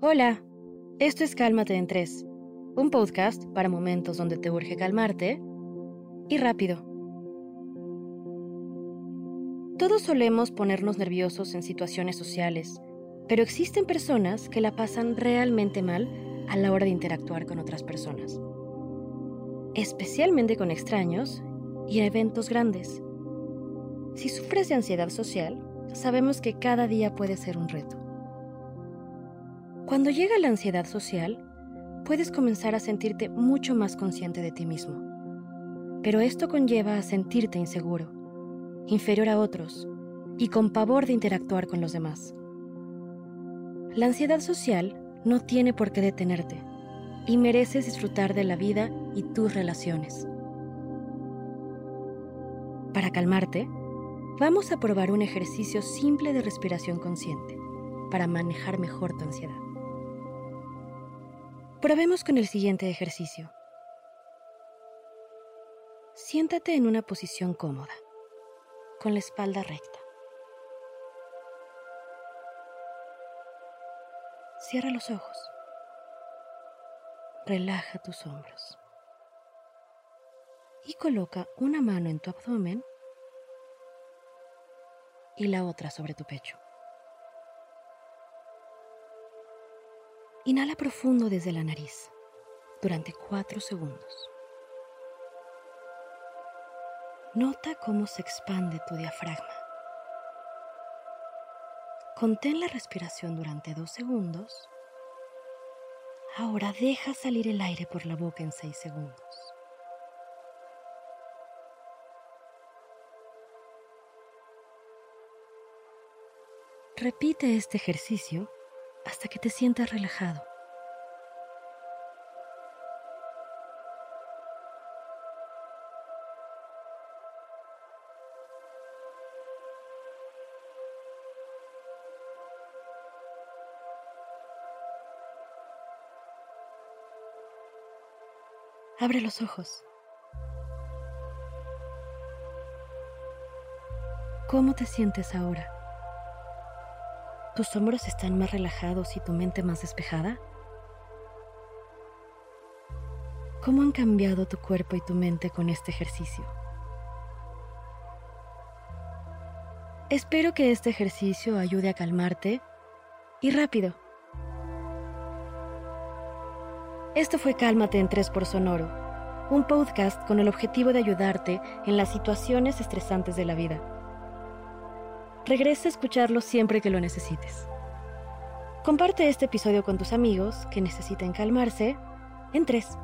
Hola, esto es Cálmate en 3, un podcast para momentos donde te urge calmarte y rápido. Todos solemos ponernos nerviosos en situaciones sociales, pero existen personas que la pasan realmente mal a la hora de interactuar con otras personas, especialmente con extraños y eventos grandes. Si sufres de ansiedad social, sabemos que cada día puede ser un reto. Cuando llega la ansiedad social, puedes comenzar a sentirte mucho más consciente de ti mismo. Pero esto conlleva a sentirte inseguro, inferior a otros y con pavor de interactuar con los demás. La ansiedad social no tiene por qué detenerte y mereces disfrutar de la vida y tus relaciones. Para calmarte, vamos a probar un ejercicio simple de respiración consciente para manejar mejor tu ansiedad. Probemos con el siguiente ejercicio. Siéntate en una posición cómoda, con la espalda recta. Cierra los ojos. Relaja tus hombros. Y coloca una mano en tu abdomen y la otra sobre tu pecho. Inhala profundo desde la nariz durante cuatro segundos. Nota cómo se expande tu diafragma. Contén la respiración durante dos segundos. Ahora deja salir el aire por la boca en seis segundos. Repite este ejercicio hasta que te sientas relajado. Abre los ojos. ¿Cómo te sientes ahora? ¿Tus hombros están más relajados y tu mente más despejada? ¿Cómo han cambiado tu cuerpo y tu mente con este ejercicio? Espero que este ejercicio ayude a calmarte y rápido. Esto fue Cálmate en 3 por Sonoro, un podcast con el objetivo de ayudarte en las situaciones estresantes de la vida. Regresa a escucharlo siempre que lo necesites. Comparte este episodio con tus amigos que necesiten calmarse en tres.